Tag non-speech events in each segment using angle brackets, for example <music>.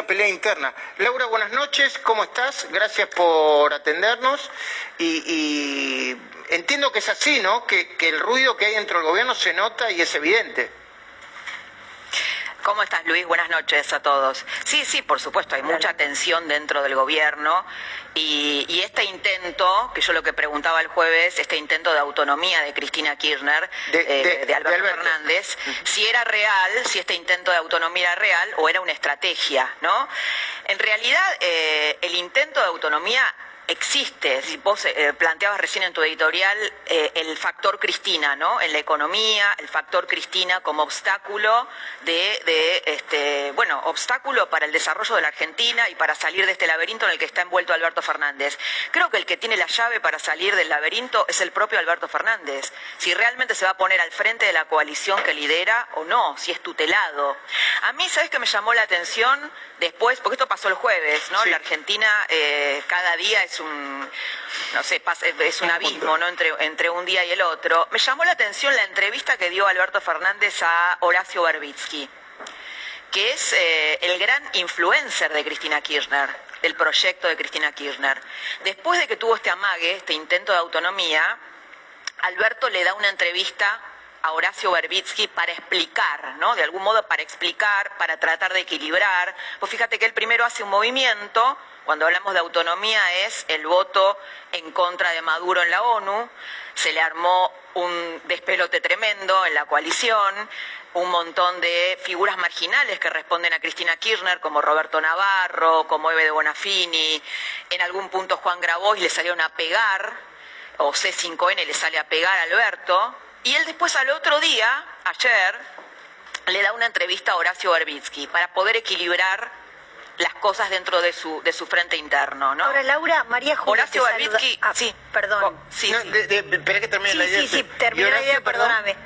Mucha pelea interna. Laura, buenas noches, ¿cómo estás? Gracias por atendernos. Y, y entiendo que es así, ¿no? Que, que el ruido que hay dentro del gobierno se nota y es evidente. ¿Cómo estás, Luis? Buenas noches a todos. Sí, sí, por supuesto, hay mucha tensión dentro del gobierno y, y este intento, que yo lo que preguntaba el jueves, este intento de autonomía de Cristina Kirchner, De- eh, de- de, Alberto, de Alberto. Fernández, si era real, si este intento de autonomía era real o era una estrategia, ¿no? En realidad, eh, el intento de autonomía existe. Si vos eh, planteabas recién en tu editorial eh, el factor Cristina, ¿no? En la economía, el factor Cristina como obstáculo de, de, este, bueno, obstáculo para el desarrollo de la Argentina y para salir de este laberinto en el que está envuelto Alberto Fernández. Creo que el que tiene la llave para salir del laberinto es el propio Alberto Fernández. Si realmente se va a poner al frente de la coalición que lidera o no, si es tutelado. A mí, ¿sabes qué me llamó la atención después? Porque esto pasó el jueves, ¿no? Sí. La Argentina eh, cada día es un, no sé, es un abismo, ¿no? Entre, entre un día y el otro. Me llamó la atención la entrevista que dio Alberto Fernández a Horacio Berbitsky, que es eh, el gran influencer de Cristina Kirchner, del proyecto de Cristina Kirchner. Después de que tuvo este amague, este intento de autonomía, Alberto le da una entrevista a Horacio Berbitsky para explicar, ¿no? De algún modo para explicar, para tratar de equilibrar. Pues fíjate que él primero hace un movimiento, cuando hablamos de autonomía es el voto en contra de Maduro en la ONU, se le armó un despelote tremendo en la coalición, un montón de figuras marginales que responden a Cristina Kirchner, como Roberto Navarro, como Eve de Bonafini, en algún punto Juan Grabois le salieron a pegar, o C5N le sale a pegar a Alberto, y él después al otro día, ayer, le da una entrevista a Horacio Berbitsky para poder equilibrar las cosas dentro de su, de su frente interno, ¿no? Ahora, Laura, María Julia Horacio. Berbitsky, Ah, sí. Perdón. Oh, sí, No, sí. de- de- espera que termine Sí, la idea. sí, sí, ¿Y termina la idea, perdón? perdóname.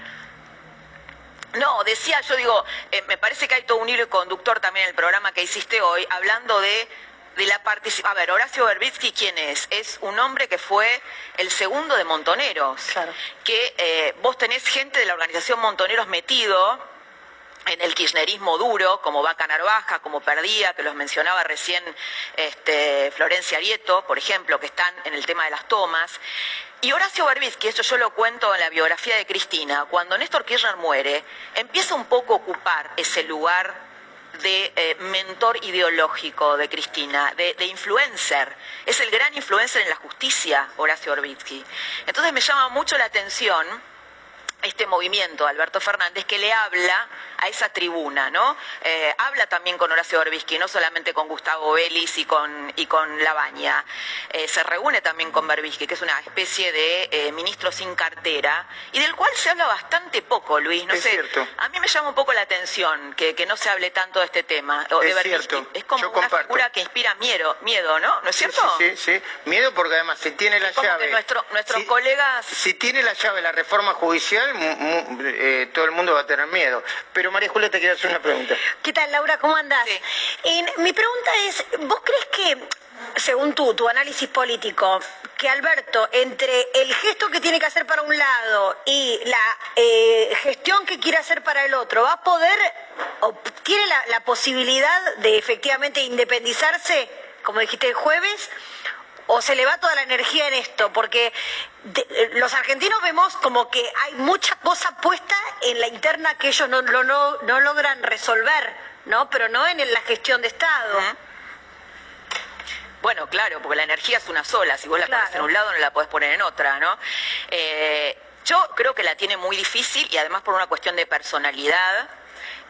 No, decía, yo digo, eh, me parece que hay todo un hilo conductor también en el programa que hiciste hoy, hablando de, de la participación. A ver, Horacio Berbitsky, ¿quién es? Es un hombre que fue el segundo de Montoneros. Claro. Que eh, vos tenés gente de la organización Montoneros metido en el kirchnerismo duro, como Vaca Narvaja, como Perdía, que los mencionaba recién este, Florencia Arieto, por ejemplo, que están en el tema de las tomas. Y Horacio Berbitsky, esto yo lo cuento en la biografía de Cristina, cuando Néstor Kirchner muere, empieza un poco a ocupar ese lugar de eh, mentor ideológico de Cristina, de, de influencer. Es el gran influencer en la justicia, Horacio Berbitsky. Entonces me llama mucho la atención este movimiento, Alberto Fernández, que le habla a esa tribuna, ¿no? Eh, habla también con Horacio Berbisky, no solamente con Gustavo Vélez y con, y con Labaña. Eh, se reúne también con Berbisky, que es una especie de eh, ministro sin cartera, y del cual se habla bastante poco, Luis. No Es sé, cierto. a mí me llama un poco la atención que, que no se hable tanto de este tema, o de Es Berbisky. cierto. Es como Yo una comparto. figura que inspira miedo, miedo, ¿no? ¿No es cierto? Sí, sí, sí. Miedo porque además si tiene la Como llave. que nuestro- nuestros si- colegas- Si tiene la llave la reforma judicial, mu- mu- eh, todo el mundo va a tener miedo. Pero María Julia te quiero hacer una pregunta. ¿Qué tal, Laura? ¿Cómo andás? Sí. En- mi pregunta es, ¿vos crees que, según tú, tu análisis político, que Alberto, entre el gesto que tiene que hacer para un lado y la eh, gestión que quiere hacer para el otro, va a poder, o tiene la, la posibilidad de efectivamente independizarse, como dijiste el jueves, o se le va toda la energía en esto, porque de- eh, los argentinos vemos como que hay mucha cosa puesta en la interna que ellos no, no, no, no logran resolver, ¿no? Pero no en la gestión de Estado. Bueno, claro, porque la energía es una sola. Si vos la Claro. pones en un lado, no la podés poner en otra, ¿no? Eh, yo creo que la tiene muy difícil y además por una cuestión de personalidad.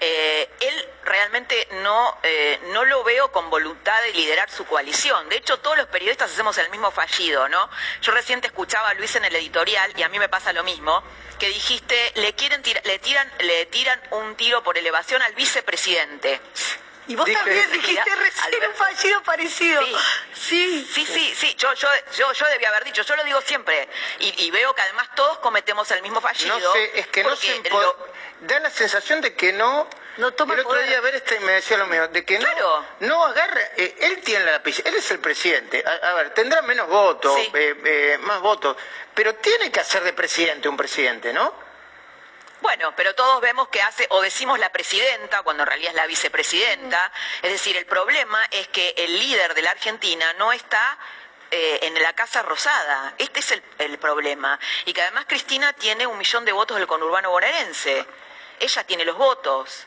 Eh, él realmente no, eh, no lo veo con voluntad de liderar su coalición. De hecho, todos los periodistas hacemos el mismo fallido, ¿no? Yo reciente escuchaba a Luis en el editorial y a mí me pasa lo mismo, que dijiste, le quieren le tiran, le tiran un tiro por elevación al vicepresidente. Y vos también dijiste recién un fallido parecido. Sí, sí, sí, sí, Yo, yo, yo, yo debía haber dicho, yo lo digo siempre. Y, veo que además todos cometemos el mismo fallido. No sé, es que no se da la sensación de que no. No toma el otro día ver este me decía lo mismo, de que no, no agarra, eh, él tiene la él es el presidente, a, ver, tendrá menos votos, eh, eh, más votos, pero tiene que hacer de presidente un presidente, ¿no? Bueno, pero todos vemos que hace, o decimos la presidenta, cuando en realidad es la vicepresidenta. Es decir, el problema es que el líder de la Argentina no está eh, en la Casa Rosada. Este es el, problema. Y que además Cristina tiene un millón de votos del conurbano bonaerense. Ella tiene los votos.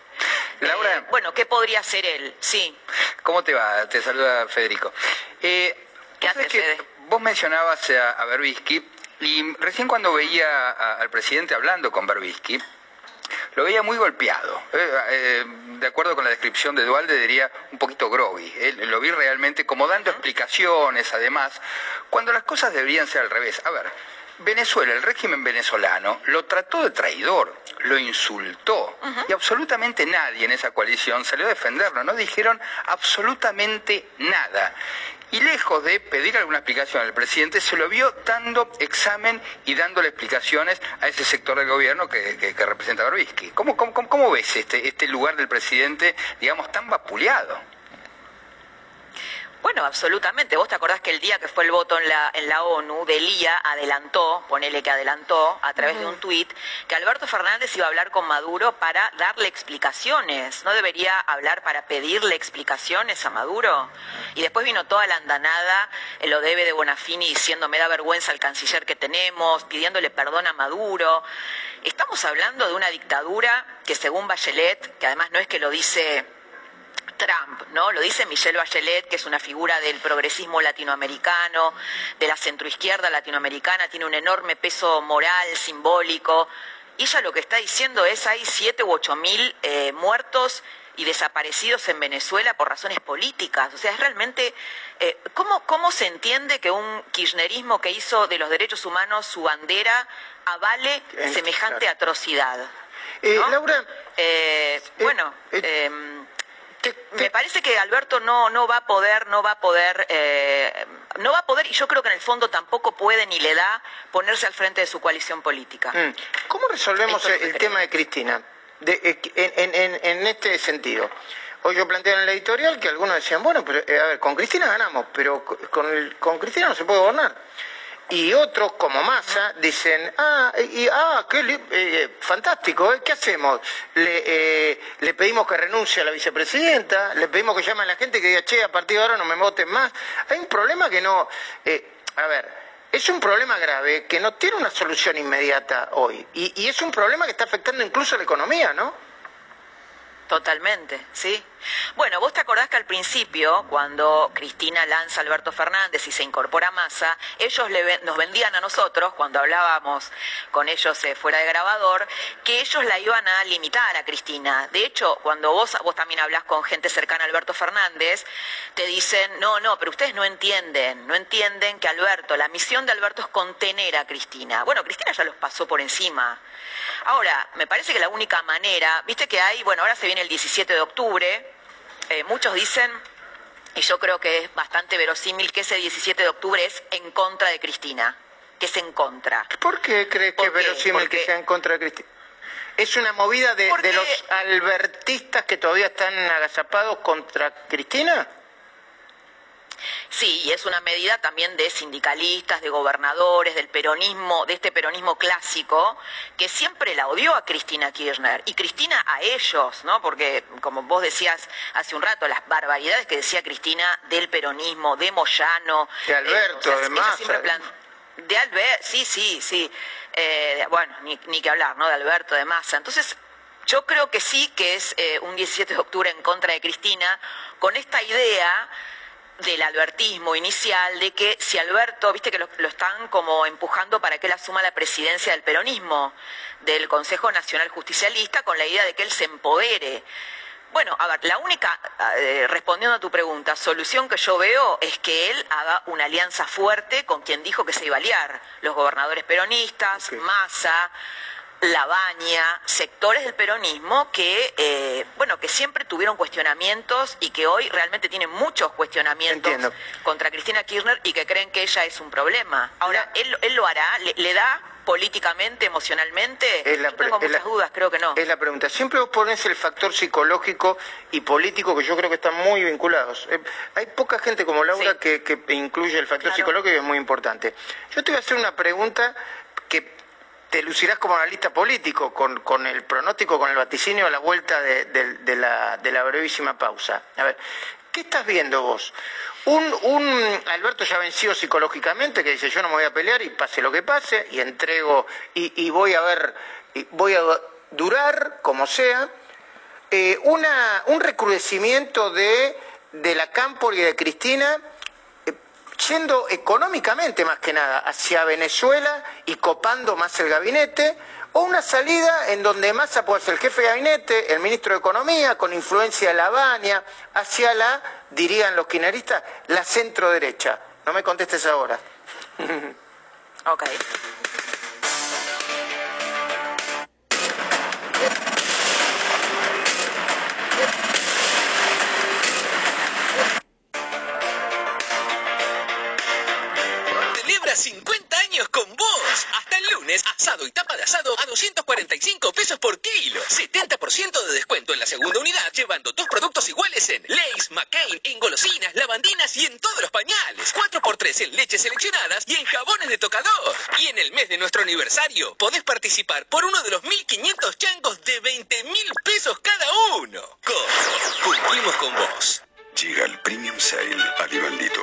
Laura. Eh, bueno, ¿qué podría hacer él? Sí. ¿Cómo te va? Te saluda Federico. Eh, ¿Qué hace, Fede? Vos mencionabas a, a Berbisky y recién cuando veía al presidente hablando con Berbisky, lo veía muy golpeado. Eh, eh, de acuerdo con la descripción de Dualde, diría un poquito groggy. lo vi realmente como dando explicaciones, además, cuando las cosas deberían ser al revés. A ver, Venezuela, el régimen venezolano, lo trató de traidor, lo insultó y absolutamente nadie en esa coalición salió a defenderlo, no dijeron absolutamente nada. Y lejos de pedir alguna explicación al presidente, se lo vio dando examen y dándole explicaciones a ese sector del gobierno que, representa a ¿Cómo, cómo, cómo ves este, este lugar del presidente, digamos, tan vapuleado? Bueno, absolutamente. Vos te acordás que el día que fue el voto en la, en la ONU, Delía adelantó, ponele que adelantó, a través de un tuit, que Alberto Fernández iba a hablar con Maduro para darle explicaciones. ¿No debería hablar para pedirle explicaciones a Maduro? Y después vino toda la andanada, lo debe de Bonafini diciendo me da vergüenza el canciller que tenemos, pidiéndole perdón a Maduro. Estamos hablando de una dictadura que según Bachelet, que además no es que lo dice Trump, ¿no? Lo dice Michelle Bachelet, que es una figura del progresismo latinoamericano, de la centroizquierda latinoamericana, tiene un enorme peso moral, simbólico. Y ella lo que está diciendo es hay siete u ocho mil eh, muertos y desaparecidos en Venezuela por razones políticas. O sea, es realmente... Eh, ¿cómo, ¿Cómo se entiende que un kirchnerismo que hizo de los derechos humanos su bandera avale semejante atrocidad? Eh, Laura... bueno... Me parece que Alberto no, no va a poder, no va a poder, eh, no va a poder, y yo creo que en el fondo tampoco puede ni le da ponerse al frente de su coalición política. Mm. ¿Cómo resolvemos el, tema de Cristina en, este sentido? Hoy yo planteé en el editorial que algunos decían, bueno, pero eh, a ver, con Cristina ganamos, pero con, con Cristina no se puede gobernar y otros como Massa dicen, ah, y, ah qué eh, fantástico, ¿eh? ¿qué hacemos? Le, eh, le pedimos que renuncie a la vicepresidenta, le pedimos que llame a la gente que diga, che, a partir de ahora no me voten más. Hay un problema que no, a ver, es un problema grave que no tiene una solución inmediata hoy y, y es un problema que está afectando incluso a la economía, ¿no? Totalmente, sí. Bueno, vos te acordás que al principio, cuando Cristina lanza a Alberto Fernández y se incorpora a Massa, ellos nos vendían a nosotros, cuando hablábamos con ellos eh, fuera de grabador, que ellos la iban a limitar a Cristina. De hecho, cuando vos, vos también hablás con gente cercana a Alberto Fernández, te dicen, no, no, pero ustedes no entienden, no entienden que Alberto, la misión de Alberto es contener a Cristina. Bueno, Cristina ya los pasó por encima. Ahora, me parece que la única manera, viste que hay, bueno, ahora se viene el 17 de octubre, eh, muchos dicen, y yo creo que es bastante verosímil, que ese 17 de octubre es en contra de Cristina, que es en contra. ¿Por qué crees que es verosímil que sea en contra de Cristina? ¿Es una movida de, de los albertistas que todavía están agazapados contra Cristina? Sí, y es una medida también de sindicalistas, de gobernadores, del peronismo, de este peronismo clásico, que siempre la odió a Cristina Kirchner y Cristina a ellos, ¿no? Porque, como vos decías hace un rato, las barbaridades que decía Cristina del peronismo, de Moyano. De Alberto, además. De Alberto, sí, sí, sí. Eh, bueno, ni, ni, que hablar, ¿no? De Alberto, de Massa. Entonces, yo creo que sí que es eh, un 17 de octubre en contra de Cristina, con esta idea del albertismo inicial de que si Alberto, viste que lo, están como empujando para que él asuma la presidencia del peronismo, del Consejo Nacional Justicialista con la idea de que él se empodere. Bueno, a ver, la única, eh, respondiendo a tu pregunta, solución que yo veo es que él haga una alianza fuerte con quien dijo que se iba a aliar, los gobernadores peronistas, Massa, Labaña, sectores del peronismo que, eh, bueno, que siempre tuvieron cuestionamientos y que hoy realmente tienen muchos cuestionamientos contra Cristina Kirchner y que creen que ella es un problema. Ahora, él, él lo hará, le, da políticamente, emocionalmente? Es la tengo muchas dudas, creo que no. Es la pregunta. Siempre vos pones el factor psicológico y político que yo creo que están muy vinculados. Eh, hay poca gente como Laura que, incluye el factor psicológico y es muy importante. Yo te voy a hacer una pregunta que te lucirás como analista político con, el pronóstico, con el vaticinio a la vuelta de, la, brevísima pausa. A ver, ¿qué estás viendo vos? Un, Alberto ya vencido psicológicamente que dice yo no me voy a pelear y pase lo que pase y entrego y, voy a ver, voy a durar como sea. Eh, un recrudecimiento de, de la Cámpora y de Cristina yendo económicamente más que nada hacia Venezuela y copando más el gabinete, o una salida en donde Massa puede ser el jefe de gabinete, el ministro de Economía, con influencia de la Baña, hacia la, dirían los quineristas, la centro derecha. No me contestes ahora. <laughs> ok. Asado y tapa de asado a 245 pesos por kilo. 70% de descuento en la segunda unidad, llevando dos productos iguales en Lays, McCain, en golosinas, lavandinas y en todos los pañales. 4x3 en leches seleccionadas y en jabones de tocador. Y en el mes de nuestro aniversario, podés participar por uno de los 1.500 changos de 20 mil pesos cada uno. cumplimos con vos. Llega el Premium Sale a Divandito.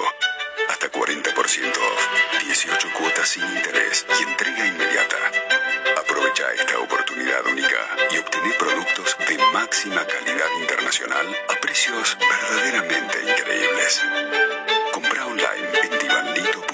Hasta 40% off, 18 cuotas sin interés y entrega inmediata. Aprovecha esta oportunidad única y obtené productos de máxima calidad internacional a precios verdaderamente increíbles. Compra online en divandito.com.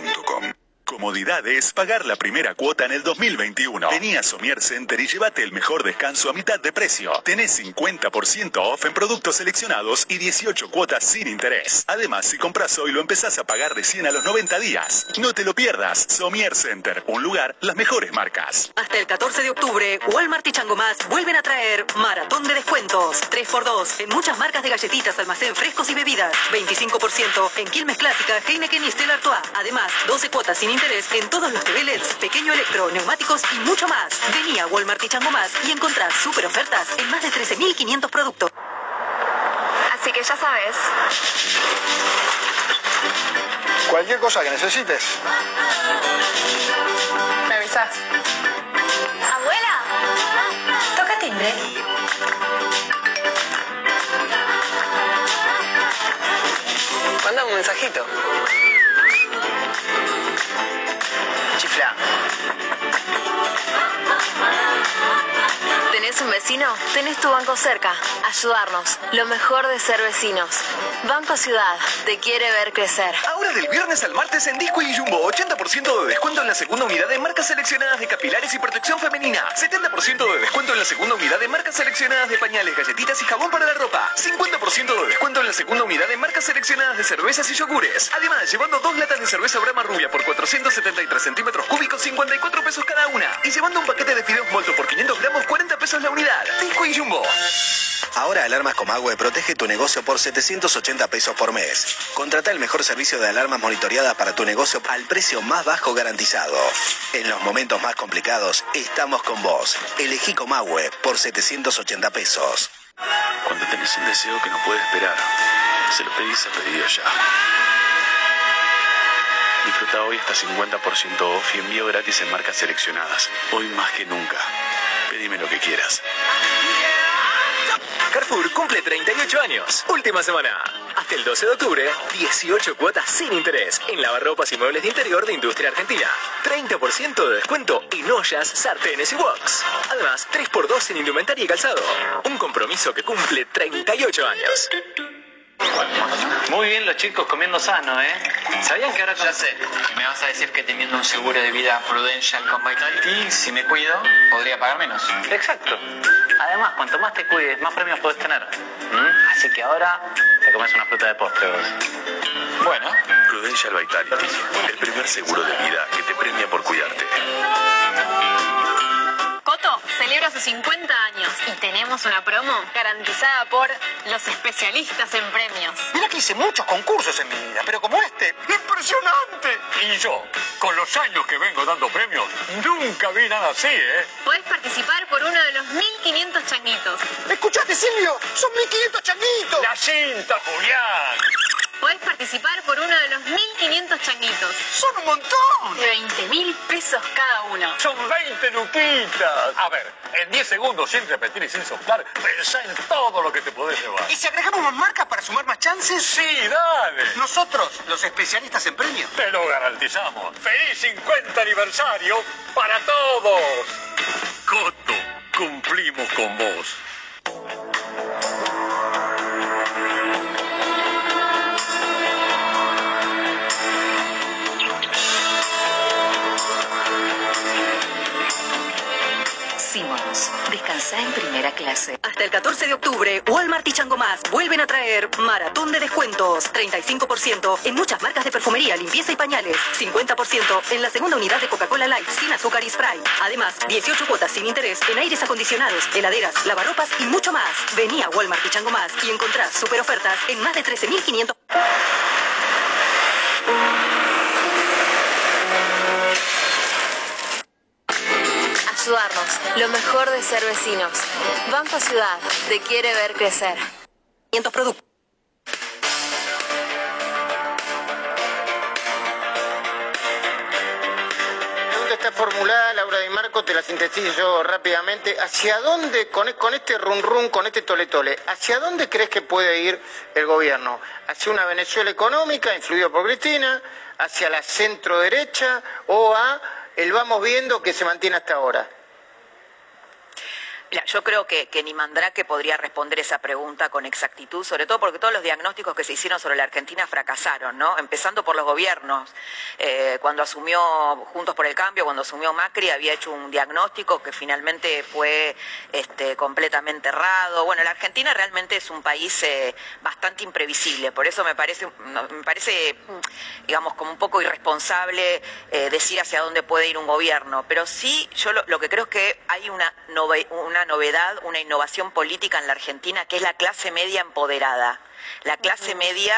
Comodidad es pagar la primera cuota en el 2021. Vení a Somier Center y llévate el mejor descanso a mitad de precio. Tenés 50% off en productos seleccionados y 18 cuotas sin interés. Además, si compras hoy lo empezás a pagar recién a los 90 días. No te lo pierdas. Somier Center, un lugar, las mejores marcas. Hasta el 14 de octubre, Walmart y Chango Más vuelven a traer maratón de descuentos. 3x2 en muchas marcas de galletitas, almacén frescos y bebidas. 25% en Quilmes Clásica, Heineken y Stella Artois. Además, 12 cuotas sin interés en todos los niveles, pequeño electro, neumáticos y mucho más. Vení a Walmart y Chango Más y encontrás super ofertas en más de 13.500 productos. Así que ya sabes. Cualquier cosa que necesites. Me avisas. Abuela, toca timbre. Manda un mensajito. 姐夫呀。¿Tenés un vecino? Tenés tu banco cerca. Ayudarnos. Lo mejor de ser vecinos. Banco Ciudad. Te quiere ver crecer. Ahora del viernes al martes en Disco y Jumbo. 80% de descuento en la segunda unidad de marcas seleccionadas de capilares y protección femenina. 70% de descuento en la segunda unidad de marcas seleccionadas de pañales, galletitas y jabón para la ropa. 50% de descuento en la segunda unidad de marcas seleccionadas de cervezas y yogures. Además, llevando dos latas de cerveza Brahma Rubia por 473 centímetros cúbicos, 54 pesos cada una. Y llevando un paquete de fideos molto por 500 gramos, 40 pesos la unidad. Disco y Jumbo. Ahora Alarmas Comagüe protege tu negocio por 780 pesos por mes. Contrata el mejor servicio de alarmas monitoreadas para tu negocio al precio más bajo garantizado. En los momentos más complicados, estamos con vos. Elegí Comagüe por 780 pesos. Cuando tenés un deseo que no puede esperar, se lo pedís a pedido ya. Disfruta hoy hasta 50% off y envío gratis en marcas seleccionadas. Hoy más que nunca. Pedime lo que quieras. Carrefour cumple 38 años. Última semana. Hasta el 12 de octubre, 18 cuotas sin interés en lavarropas y muebles de interior de Industria Argentina. 30% de descuento en ollas, sartenes y woks. Además, 3x2 en indumentaria y calzado. Un compromiso que cumple 38 años. Muy bien los chicos comiendo sano, ¿eh? ¿Sabían que ahora... Ya sé, me vas a decir que teniendo un seguro de vida Prudential con Vitality, si me cuido, podría pagar menos. Exacto. Además, cuanto más te cuides, más premios puedes tener. ¿Mm? Así que ahora te comes una fruta de postre vos. Bueno. Prudential Vitality, el primer seguro de vida que te premia por cuidarte. Sus 50 años y tenemos una promo garantizada por los especialistas en premios. Mira que hice muchos concursos en mi vida, pero como este, ¡impresionante! Y yo, con los años que vengo dando premios, nunca vi nada así, ¿eh? Podés participar por uno de los 1500 changuitos. ¿Escuchaste, Silvio? ¡Son 1500 changuitos! ¡La cinta, Julián! Podés participar por uno de los 1500 changuitos. ¡Son un montón! De 20 mil pesos cada uno. Son 20 luquitas. A ver, en 10 segundos, sin repetir y sin soplar, pensá en todo lo que te podés llevar. ¿Y si agregamos más marcas para sumar más chances? Sí, dale. Nosotros, los especialistas en premios. Te lo garantizamos. ¡Feliz 50 aniversario para todos! Coto, cumplimos con vos. Descansa en primera clase. Hasta el 14 de octubre, Walmart y Chango Más vuelven a traer maratón de descuentos. 35% en muchas marcas de perfumería, limpieza y pañales. 50% en la segunda unidad de Coca-Cola Light sin azúcar y spray. Además, 18 cuotas sin interés en aires acondicionados, heladeras, lavaropas y mucho más. Vení a Walmart y Chango Más y encontrás super ofertas en más de 13.500. Ayudarnos, lo mejor de ser vecinos. Banco Ciudad te quiere ver crecer. 500 productos. La pregunta está formulada, Laura Di Marco, te la sintetizo rápidamente. ¿Hacia dónde, con, con este run run, con este tole tole, hacia dónde crees que puede ir el gobierno? ¿Hacia una Venezuela económica, influida por Cristina? ¿Hacia la centro derecha? ¿O a el vamos viendo que se mantiene hasta ahora? Yo creo que, que ni Mandrake podría responder esa pregunta con exactitud, sobre todo porque todos los diagnósticos que se hicieron sobre la Argentina fracasaron, ¿no? Empezando por los gobiernos. Eh, cuando asumió Juntos por el Cambio, cuando asumió Macri, había hecho un diagnóstico que finalmente fue este, completamente errado. Bueno, la Argentina realmente es un país eh, bastante imprevisible, por eso me parece, me parece, digamos, como un poco irresponsable eh, decir hacia dónde puede ir un gobierno. Pero sí, yo lo, que creo es que hay una, nove- una novedad, una innovación política en la Argentina, que es la clase media empoderada. La clase media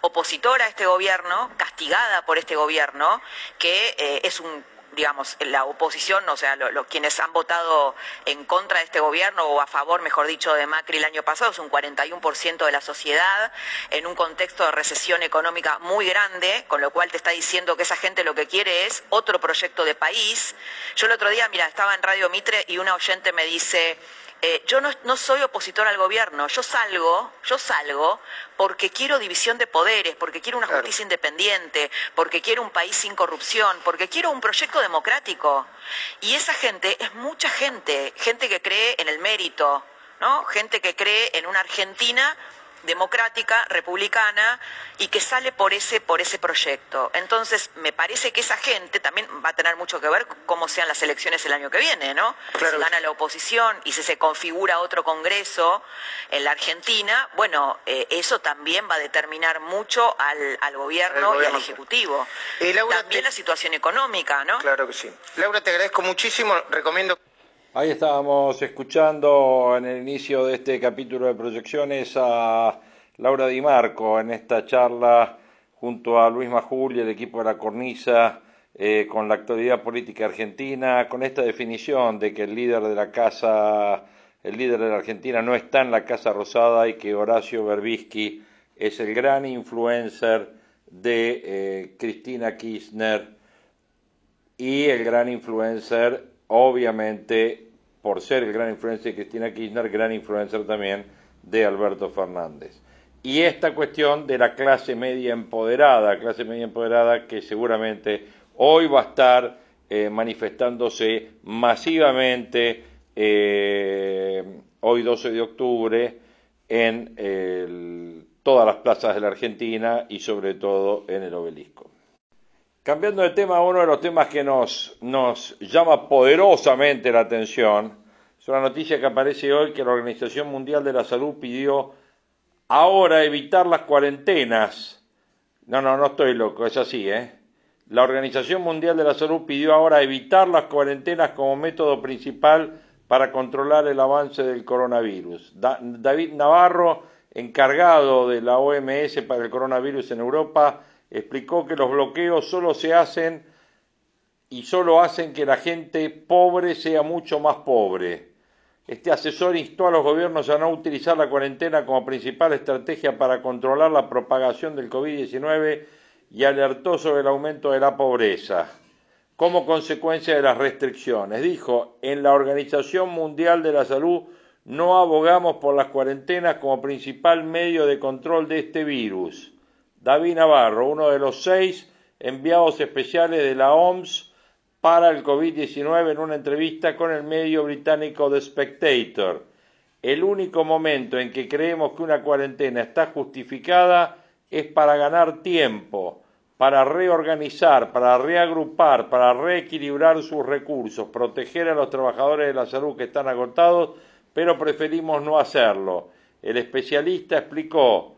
opositora a este gobierno, castigada por este gobierno, que eh, es un digamos, la oposición, o sea, lo- lo- quienes han votado en contra de este gobierno o a favor, mejor dicho, de Macri el año pasado, es un 41% de la sociedad, en un contexto de recesión económica muy grande, con lo cual te está diciendo que esa gente lo que quiere es otro proyecto de país. Yo el otro día, mira, estaba en Radio Mitre y una oyente me dice, eh, yo no, no soy opositor al gobierno, yo salgo, yo salgo porque quiero división de poderes, porque quiero una justicia independiente, porque quiero un país sin corrupción, porque quiero un proyecto democrático. Y esa gente es mucha gente, gente que cree en el mérito, ¿no? Gente que cree en una Argentina democrática, republicana y que sale por ese por ese proyecto. Entonces, me parece que esa gente también va a tener mucho que ver cómo sean las elecciones el año que viene, ¿no? si gana la oposición y si se configura otro congreso en la Argentina, bueno, eh, eso también va a determinar mucho al, al gobierno, y al ejecutivo. Y Laura, también la situación económica, ¿no? Claro que sí. Laura, te agradezco muchísimo. Recomiendo Ahí estábamos escuchando en el inicio de este capítulo de proyecciones a Laura Di Marco en esta charla junto a Luis Majul y el equipo de la Cornisa eh, con la actualidad política argentina, con esta definición de que el líder de la casa, el líder de la Argentina no está en la Casa Rosada y que Horacio Berbisky es el gran influencer de eh, Cristina Kirchner y el gran influencer, obviamente, por ser el gran influencer de Cristina Kirchner, gran influencer también de Alberto Fernández. Y esta cuestión de la clase media empoderada, clase media empoderada que seguramente hoy va a estar eh, manifestándose masivamente, eh, hoy 12 de octubre, en todas las plazas de la Argentina y sobre todo en el obelisco. Cambiando de tema, uno de los temas que nos, nos llama poderosamente la atención es una noticia que aparece hoy que la Organización Mundial de la Salud pidió ahora evitar las cuarentenas. No, no, no estoy loco, es así, ¿eh? La Organización Mundial de la Salud pidió ahora evitar las cuarentenas como método principal para controlar el avance del coronavirus. David Navarro, encargado de la OMS para el coronavirus en Europa, explicó que los bloqueos solo se hacen y solo hacen que la gente pobre sea mucho más pobre. Este asesor instó a los gobiernos a no utilizar la cuarentena como principal estrategia para controlar la propagación del COVID-19 y alertó sobre el aumento de la pobreza como consecuencia de las restricciones. Dijo, en la Organización Mundial de la Salud no abogamos por las cuarentenas como principal medio de control de este virus. David Navarro, uno de los seis enviados especiales de la OMS, para el COVID-19 en una entrevista con el medio británico The Spectator. El único momento en que creemos que una cuarentena está justificada es para ganar tiempo, para reorganizar, para reagrupar, para reequilibrar sus recursos, proteger a los trabajadores de la salud que están agotados, pero preferimos no hacerlo. El especialista explicó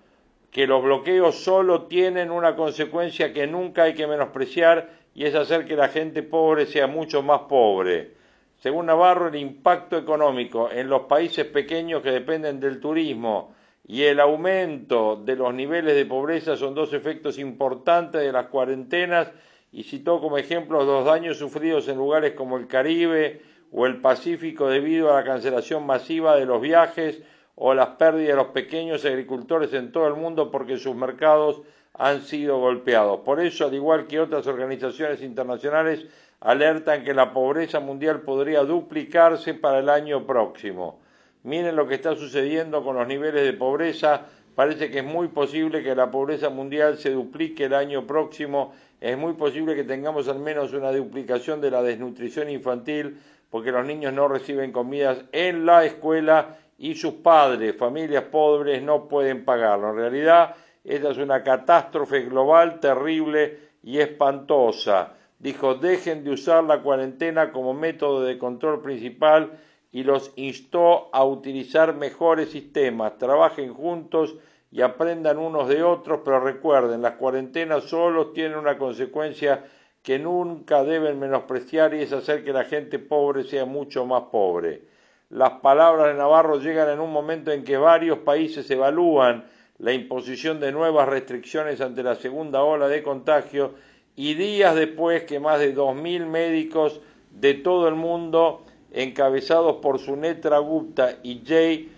que los bloqueos solo tienen una consecuencia que nunca hay que menospreciar y es hacer que la gente pobre sea mucho más pobre. Según Navarro, el impacto económico en los países pequeños que dependen del turismo y el aumento de los niveles de pobreza son dos efectos importantes de las cuarentenas y citó como ejemplo los daños sufridos en lugares como el Caribe o el Pacífico debido a la cancelación masiva de los viajes o las pérdidas de los pequeños agricultores en todo el mundo porque sus mercados han sido golpeados. Por eso, al igual que otras organizaciones internacionales, alertan que la pobreza mundial podría duplicarse para el año próximo. Miren lo que está sucediendo con los niveles de pobreza. Parece que es muy posible que la pobreza mundial se duplique el año próximo. Es muy posible que tengamos al menos una duplicación de la desnutrición infantil porque los niños no reciben comidas en la escuela y sus padres, familias pobres, no pueden pagarlo. En realidad, esta es una catástrofe global terrible y espantosa. Dijo, dejen de usar la cuarentena como método de control principal y los instó a utilizar mejores sistemas. Trabajen juntos y aprendan unos de otros, pero recuerden, las cuarentenas solo tienen una consecuencia que nunca deben menospreciar y es hacer que la gente pobre sea mucho más pobre. Las palabras de Navarro llegan en un momento en que varios países evalúan la imposición de nuevas restricciones ante la segunda ola de contagio y días después que más de 2.000 médicos de todo el mundo, encabezados por Sunetra Gupta y Jay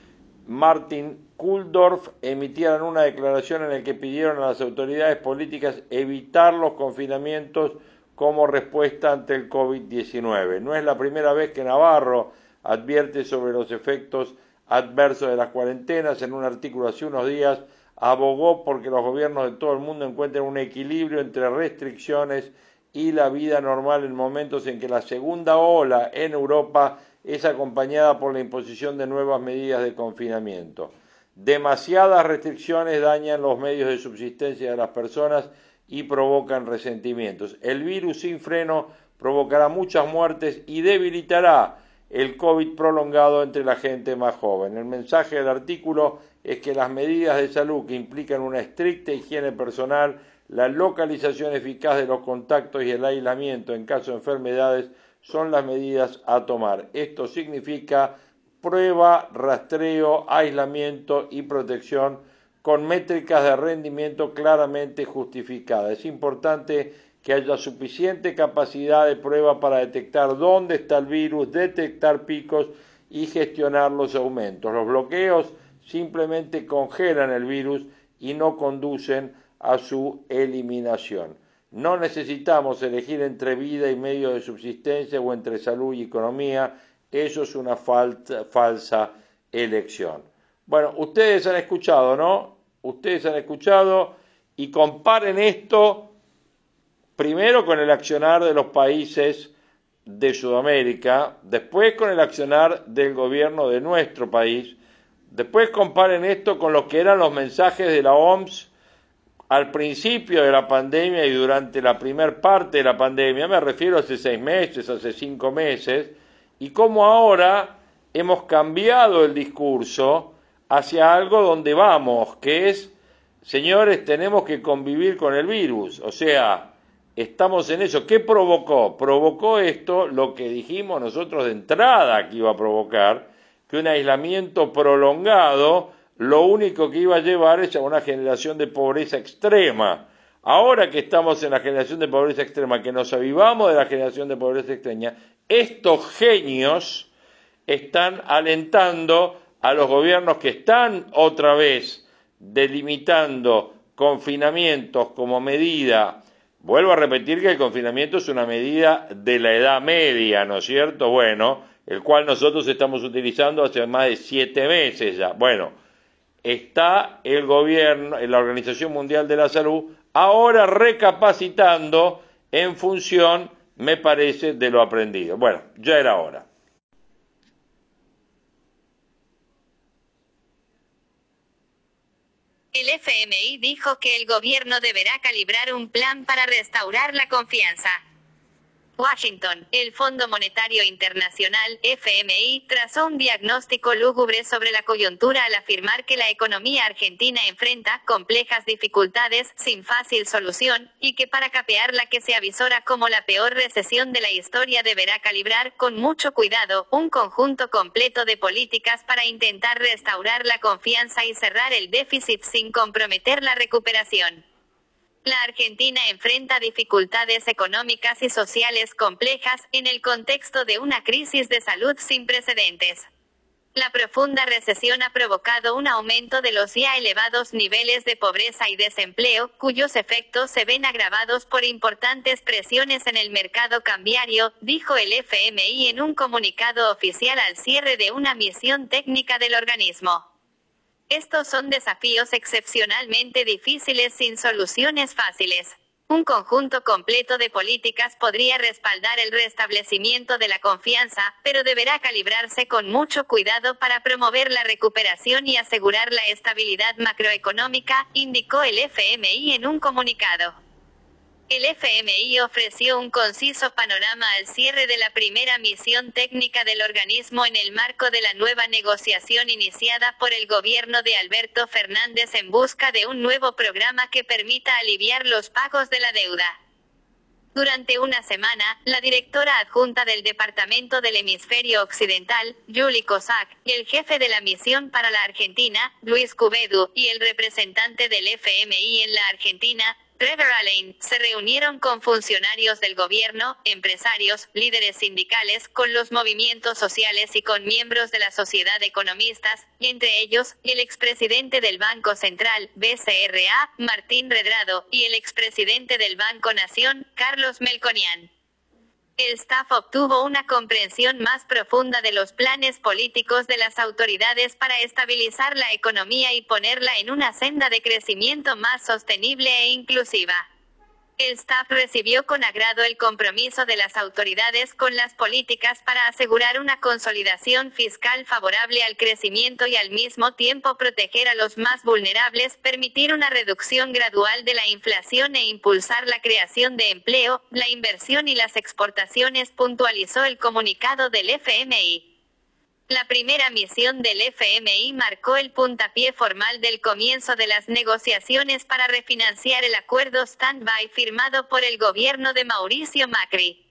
Martin Kuldorf, emitieran una declaración en la que pidieron a las autoridades políticas evitar los confinamientos como respuesta ante el COVID-19. No es la primera vez que Navarro advierte sobre los efectos adverso de las cuarentenas, en un artículo hace unos días, abogó porque los gobiernos de todo el mundo encuentren un equilibrio entre restricciones y la vida normal en momentos en que la segunda ola en Europa es acompañada por la imposición de nuevas medidas de confinamiento. Demasiadas restricciones dañan los medios de subsistencia de las personas y provocan resentimientos. El virus sin freno provocará muchas muertes y debilitará el COVID prolongado entre la gente más joven. El mensaje del artículo es que las medidas de salud que implican una estricta higiene personal, la localización eficaz de los contactos y el aislamiento en caso de enfermedades son las medidas a tomar. Esto significa prueba, rastreo, aislamiento y protección con métricas de rendimiento claramente justificadas. Es importante que haya suficiente capacidad de prueba para detectar dónde está el virus, detectar picos y gestionar los aumentos. Los bloqueos simplemente congelan el virus y no conducen a su eliminación. No necesitamos elegir entre vida y medio de subsistencia o entre salud y economía. Eso es una falsa elección. Bueno, ustedes han escuchado, ¿no? Ustedes han escuchado y comparen esto primero con el accionar de los países de Sudamérica, después con el accionar del gobierno de nuestro país, Después comparen esto con lo que eran los mensajes de la OMS al principio de la pandemia y durante la primer parte de la pandemia, me refiero hace seis meses, hace cinco meses, y cómo ahora hemos cambiado el discurso hacia algo donde vamos, que es, señores, tenemos que convivir con el virus, o sea, estamos en eso. ¿Qué provocó? Provocó esto lo que dijimos nosotros de entrada que iba a provocar, que un aislamiento prolongado lo único que iba a llevar es a una generación de pobreza extrema. Ahora que estamos en la generación de pobreza extrema, que nos avivamos de la generación de pobreza extrema, estos genios están alentando a los gobiernos que están otra vez delimitando confinamientos como medida. Vuelvo a repetir que el confinamiento es una medida de la edad media, ¿no es cierto? Bueno, el cual nosotros estamos utilizando hace más de siete meses ya. Bueno, está el gobierno, la Organización Mundial de la Salud, ahora recapacitando en función, me parece, de lo aprendido. Bueno, ya era hora. El FMI dijo que el gobierno deberá calibrar un plan para restaurar la confianza. Washington, el Fondo Monetario Internacional, FMI, trazó un diagnóstico lúgubre sobre la coyuntura al afirmar que la economía argentina enfrenta complejas dificultades sin fácil solución, y que para capear la que se avisora como la peor recesión de la historia deberá calibrar, con mucho cuidado, un conjunto completo de políticas para intentar restaurar la confianza y cerrar el déficit sin comprometer la recuperación. La Argentina enfrenta dificultades económicas y sociales complejas, en el contexto de una crisis de salud sin precedentes. La profunda recesión ha provocado un aumento de los ya elevados niveles de pobreza y desempleo, cuyos efectos se ven agravados por importantes presiones en el mercado cambiario, dijo el FMI en un comunicado oficial al cierre de una misión técnica del organismo. Estos son desafíos excepcionalmente difíciles sin soluciones fáciles. Un conjunto completo de políticas podría respaldar el restablecimiento de la confianza, pero deberá calibrarse con mucho cuidado para promover la recuperación y asegurar la estabilidad macroeconómica, indicó el FMI en un comunicado. El FMI ofreció un conciso panorama al cierre de la primera misión técnica del organismo en el marco de la nueva negociación iniciada por el gobierno de Alberto Fernández en busca de un nuevo programa que permita aliviar los pagos de la deuda. Durante una semana, la directora adjunta del Departamento del Hemisferio Occidental, Julie Cossack, el jefe de la misión para la Argentina, Luis Cubedu, y el representante del FMI en la Argentina, Trevor Allen, se reunieron con funcionarios del gobierno, empresarios, líderes sindicales, con los movimientos sociales y con miembros de la sociedad economistas, entre ellos, el expresidente del Banco Central, BCRA, Martín Redrado, y el expresidente del Banco Nación, Carlos Melconian. El staff obtuvo una comprensión más profunda de los planes políticos de las autoridades para estabilizar la economía y ponerla en una senda de crecimiento más sostenible e inclusiva. El staff recibió con agrado el compromiso de las autoridades con las políticas para asegurar una consolidación fiscal favorable al crecimiento y al mismo tiempo proteger a los más vulnerables, permitir una reducción gradual de la inflación e impulsar la creación de empleo, la inversión y las exportaciones, puntualizó el comunicado del FMI. La primera misión del FMI marcó el puntapié formal del comienzo de las negociaciones para refinanciar el acuerdo stand-by firmado por el gobierno de Mauricio Macri.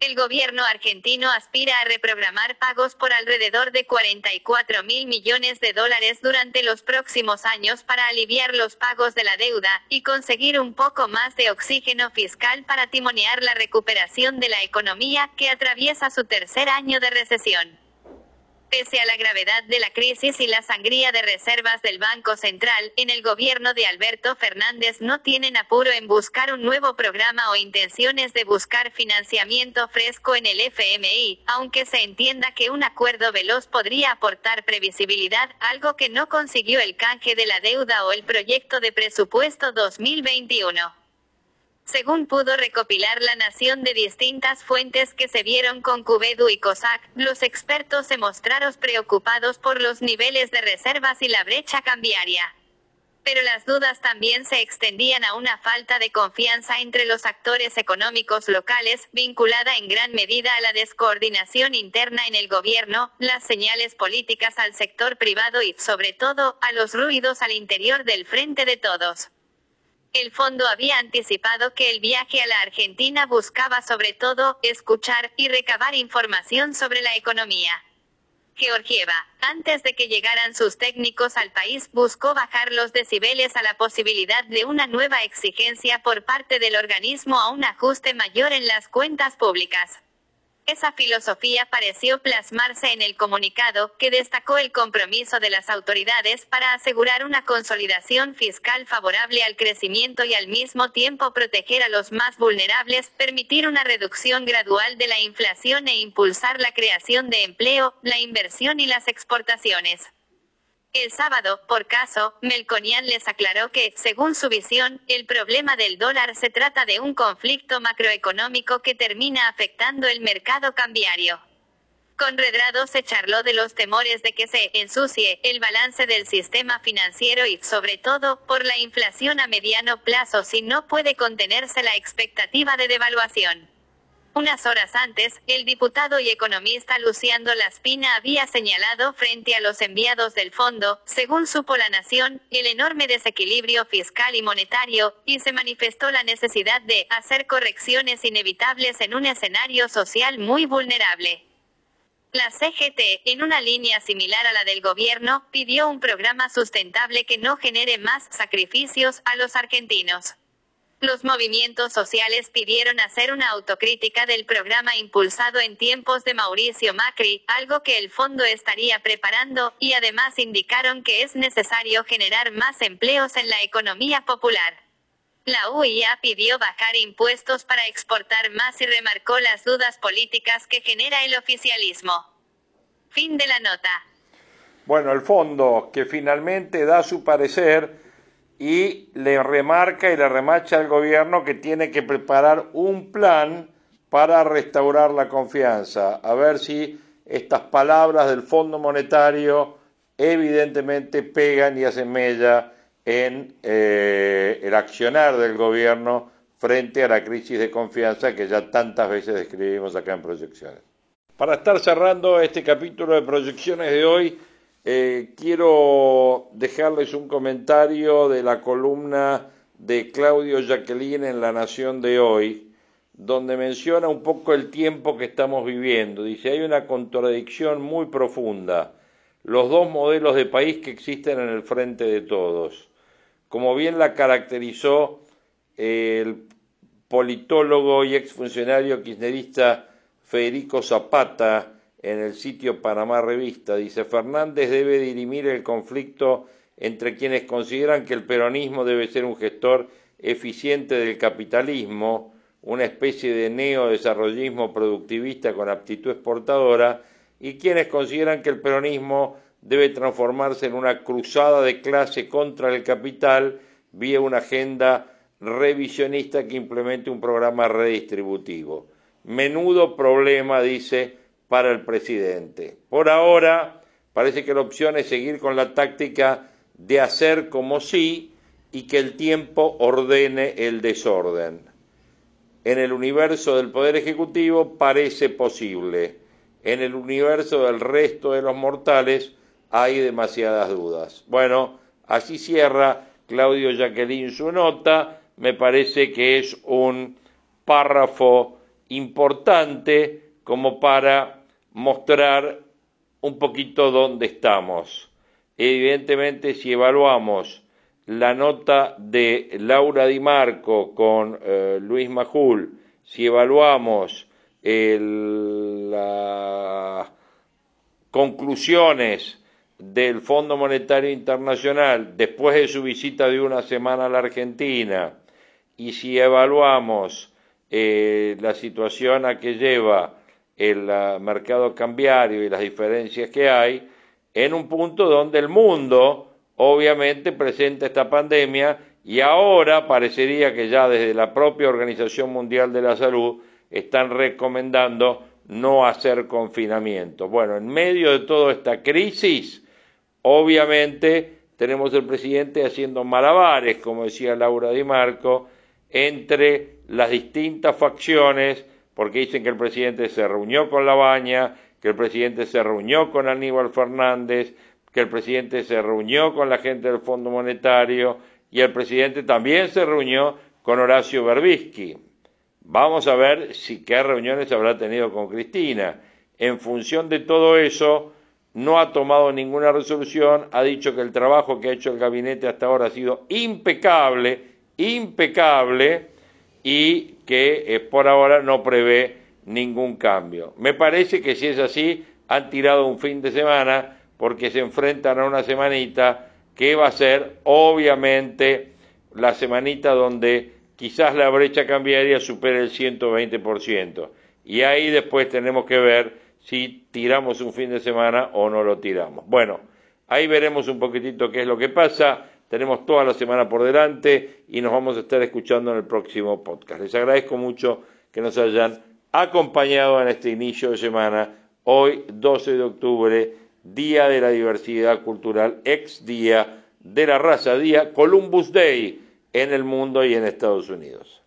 El gobierno argentino aspira a reprogramar pagos por alrededor de 44 mil millones de dólares durante los próximos años para aliviar los pagos de la deuda, y conseguir un poco más de oxígeno fiscal para timonear la recuperación de la economía, que atraviesa su tercer año de recesión. Pese a la gravedad de la crisis y la sangría de reservas del Banco Central, en el gobierno de Alberto Fernández no tienen apuro en buscar un nuevo programa o intenciones de buscar financiamiento fresco en el FMI, aunque se entienda que un acuerdo veloz podría aportar previsibilidad, algo que no consiguió el canje de la deuda o el proyecto de presupuesto 2021. Según pudo recopilar la nación de distintas fuentes que se vieron con Cubedu y COSAC, los expertos se mostraron preocupados por los niveles de reservas y la brecha cambiaria. Pero las dudas también se extendían a una falta de confianza entre los actores económicos locales, vinculada en gran medida a la descoordinación interna en el gobierno, las señales políticas al sector privado y, sobre todo, a los ruidos al interior del frente de todos. El fondo había anticipado que el viaje a la Argentina buscaba sobre todo, escuchar, y recabar información sobre la economía. Georgieva, antes de que llegaran sus técnicos al país, buscó bajar los decibeles a la posibilidad de una nueva exigencia por parte del organismo a un ajuste mayor en las cuentas públicas. Esa filosofía pareció plasmarse en el comunicado, que destacó el compromiso de las autoridades para asegurar una consolidación fiscal favorable al crecimiento y al mismo tiempo proteger a los más vulnerables, permitir una reducción gradual de la inflación e impulsar la creación de empleo, la inversión y las exportaciones. El sábado, por caso, Melconian les aclaró que, según su visión, el problema del dólar se trata de un conflicto macroeconómico que termina afectando el mercado cambiario. Con Redrado se charló de los temores de que se ensucie el balance del sistema financiero y, sobre todo, por la inflación a mediano plazo si no puede contenerse la expectativa de devaluación. Unas horas antes, el diputado y economista Luciano Laspina había señalado frente a los enviados del fondo, según supo la Nación, el enorme desequilibrio fiscal y monetario, y se manifestó la necesidad de hacer correcciones inevitables en un escenario social muy vulnerable. La CGT, en una línea similar a la del gobierno, pidió un programa sustentable que no genere más sacrificios a los argentinos. Los movimientos sociales pidieron hacer una autocrítica del programa impulsado en tiempos de Mauricio Macri, algo que el fondo estaría preparando, y además indicaron que es necesario generar más empleos en la economía popular. La UIA pidió bajar impuestos para exportar más y remarcó las dudas políticas que genera el oficialismo. Fin de la nota. Bueno, el fondo que finalmente da su parecer y le remarca y le remacha al gobierno que tiene que preparar un plan para restaurar la confianza, a ver si estas palabras del Fondo Monetario evidentemente pegan y hacen mella en eh, el accionar del gobierno frente a la crisis de confianza que ya tantas veces describimos acá en Proyecciones. Para estar cerrando este capítulo de Proyecciones de hoy, eh, quiero dejarles un comentario de la columna de Claudio Jacqueline en La Nación de hoy, donde menciona un poco el tiempo que estamos viviendo. Dice, hay una contradicción muy profunda, los dos modelos de país que existen en el frente de todos. Como bien la caracterizó el politólogo y exfuncionario kirchnerista Federico Zapata en el sitio Panamá Revista. Dice, Fernández debe dirimir el conflicto entre quienes consideran que el peronismo debe ser un gestor eficiente del capitalismo, una especie de neodesarrollismo productivista con aptitud exportadora, y quienes consideran que el peronismo debe transformarse en una cruzada de clase contra el capital vía una agenda revisionista que implemente un programa redistributivo. Menudo problema, dice, para el presidente. Por ahora, parece que la opción es seguir con la táctica de hacer como sí y que el tiempo ordene el desorden. En el universo del Poder Ejecutivo parece posible. En el universo del resto de los mortales hay demasiadas dudas. Bueno, así cierra Claudio Jacqueline su nota. Me parece que es un párrafo importante como para mostrar un poquito dónde estamos. Evidentemente, si evaluamos la nota de Laura Di Marco con eh, Luis Majul, si evaluamos las conclusiones del Fondo Monetario Internacional después de su visita de una semana a la Argentina, y si evaluamos eh, la situación a que lleva el ah, mercado cambiario y las diferencias que hay, en un punto donde el mundo obviamente presenta esta pandemia y ahora parecería que ya desde la propia Organización Mundial de la Salud están recomendando no hacer confinamiento. Bueno, en medio de toda esta crisis, obviamente tenemos el presidente haciendo malabares, como decía Laura Di Marco, entre las distintas facciones, porque dicen que el presidente se reunió con La Baña, que el presidente se reunió con Aníbal Fernández, que el presidente se reunió con la gente del Fondo Monetario y el presidente también se reunió con Horacio Berbisky. Vamos a ver si qué reuniones habrá tenido con Cristina. En función de todo eso, no ha tomado ninguna resolución, ha dicho que el trabajo que ha hecho el gabinete hasta ahora ha sido impecable, impecable, y que eh, por ahora no prevé ningún cambio. Me parece que si es así, han tirado un fin de semana porque se enfrentan a una semanita que va a ser obviamente la semanita donde quizás la brecha cambiaria supere el 120%. Y ahí después tenemos que ver si tiramos un fin de semana o no lo tiramos. Bueno, ahí veremos un poquitito qué es lo que pasa. Tenemos toda la semana por delante y nos vamos a estar escuchando en el próximo podcast. Les agradezco mucho que nos hayan acompañado en este inicio de semana, hoy 12 de octubre, Día de la Diversidad Cultural, ex Día de la Raza, Día Columbus Day en el mundo y en Estados Unidos.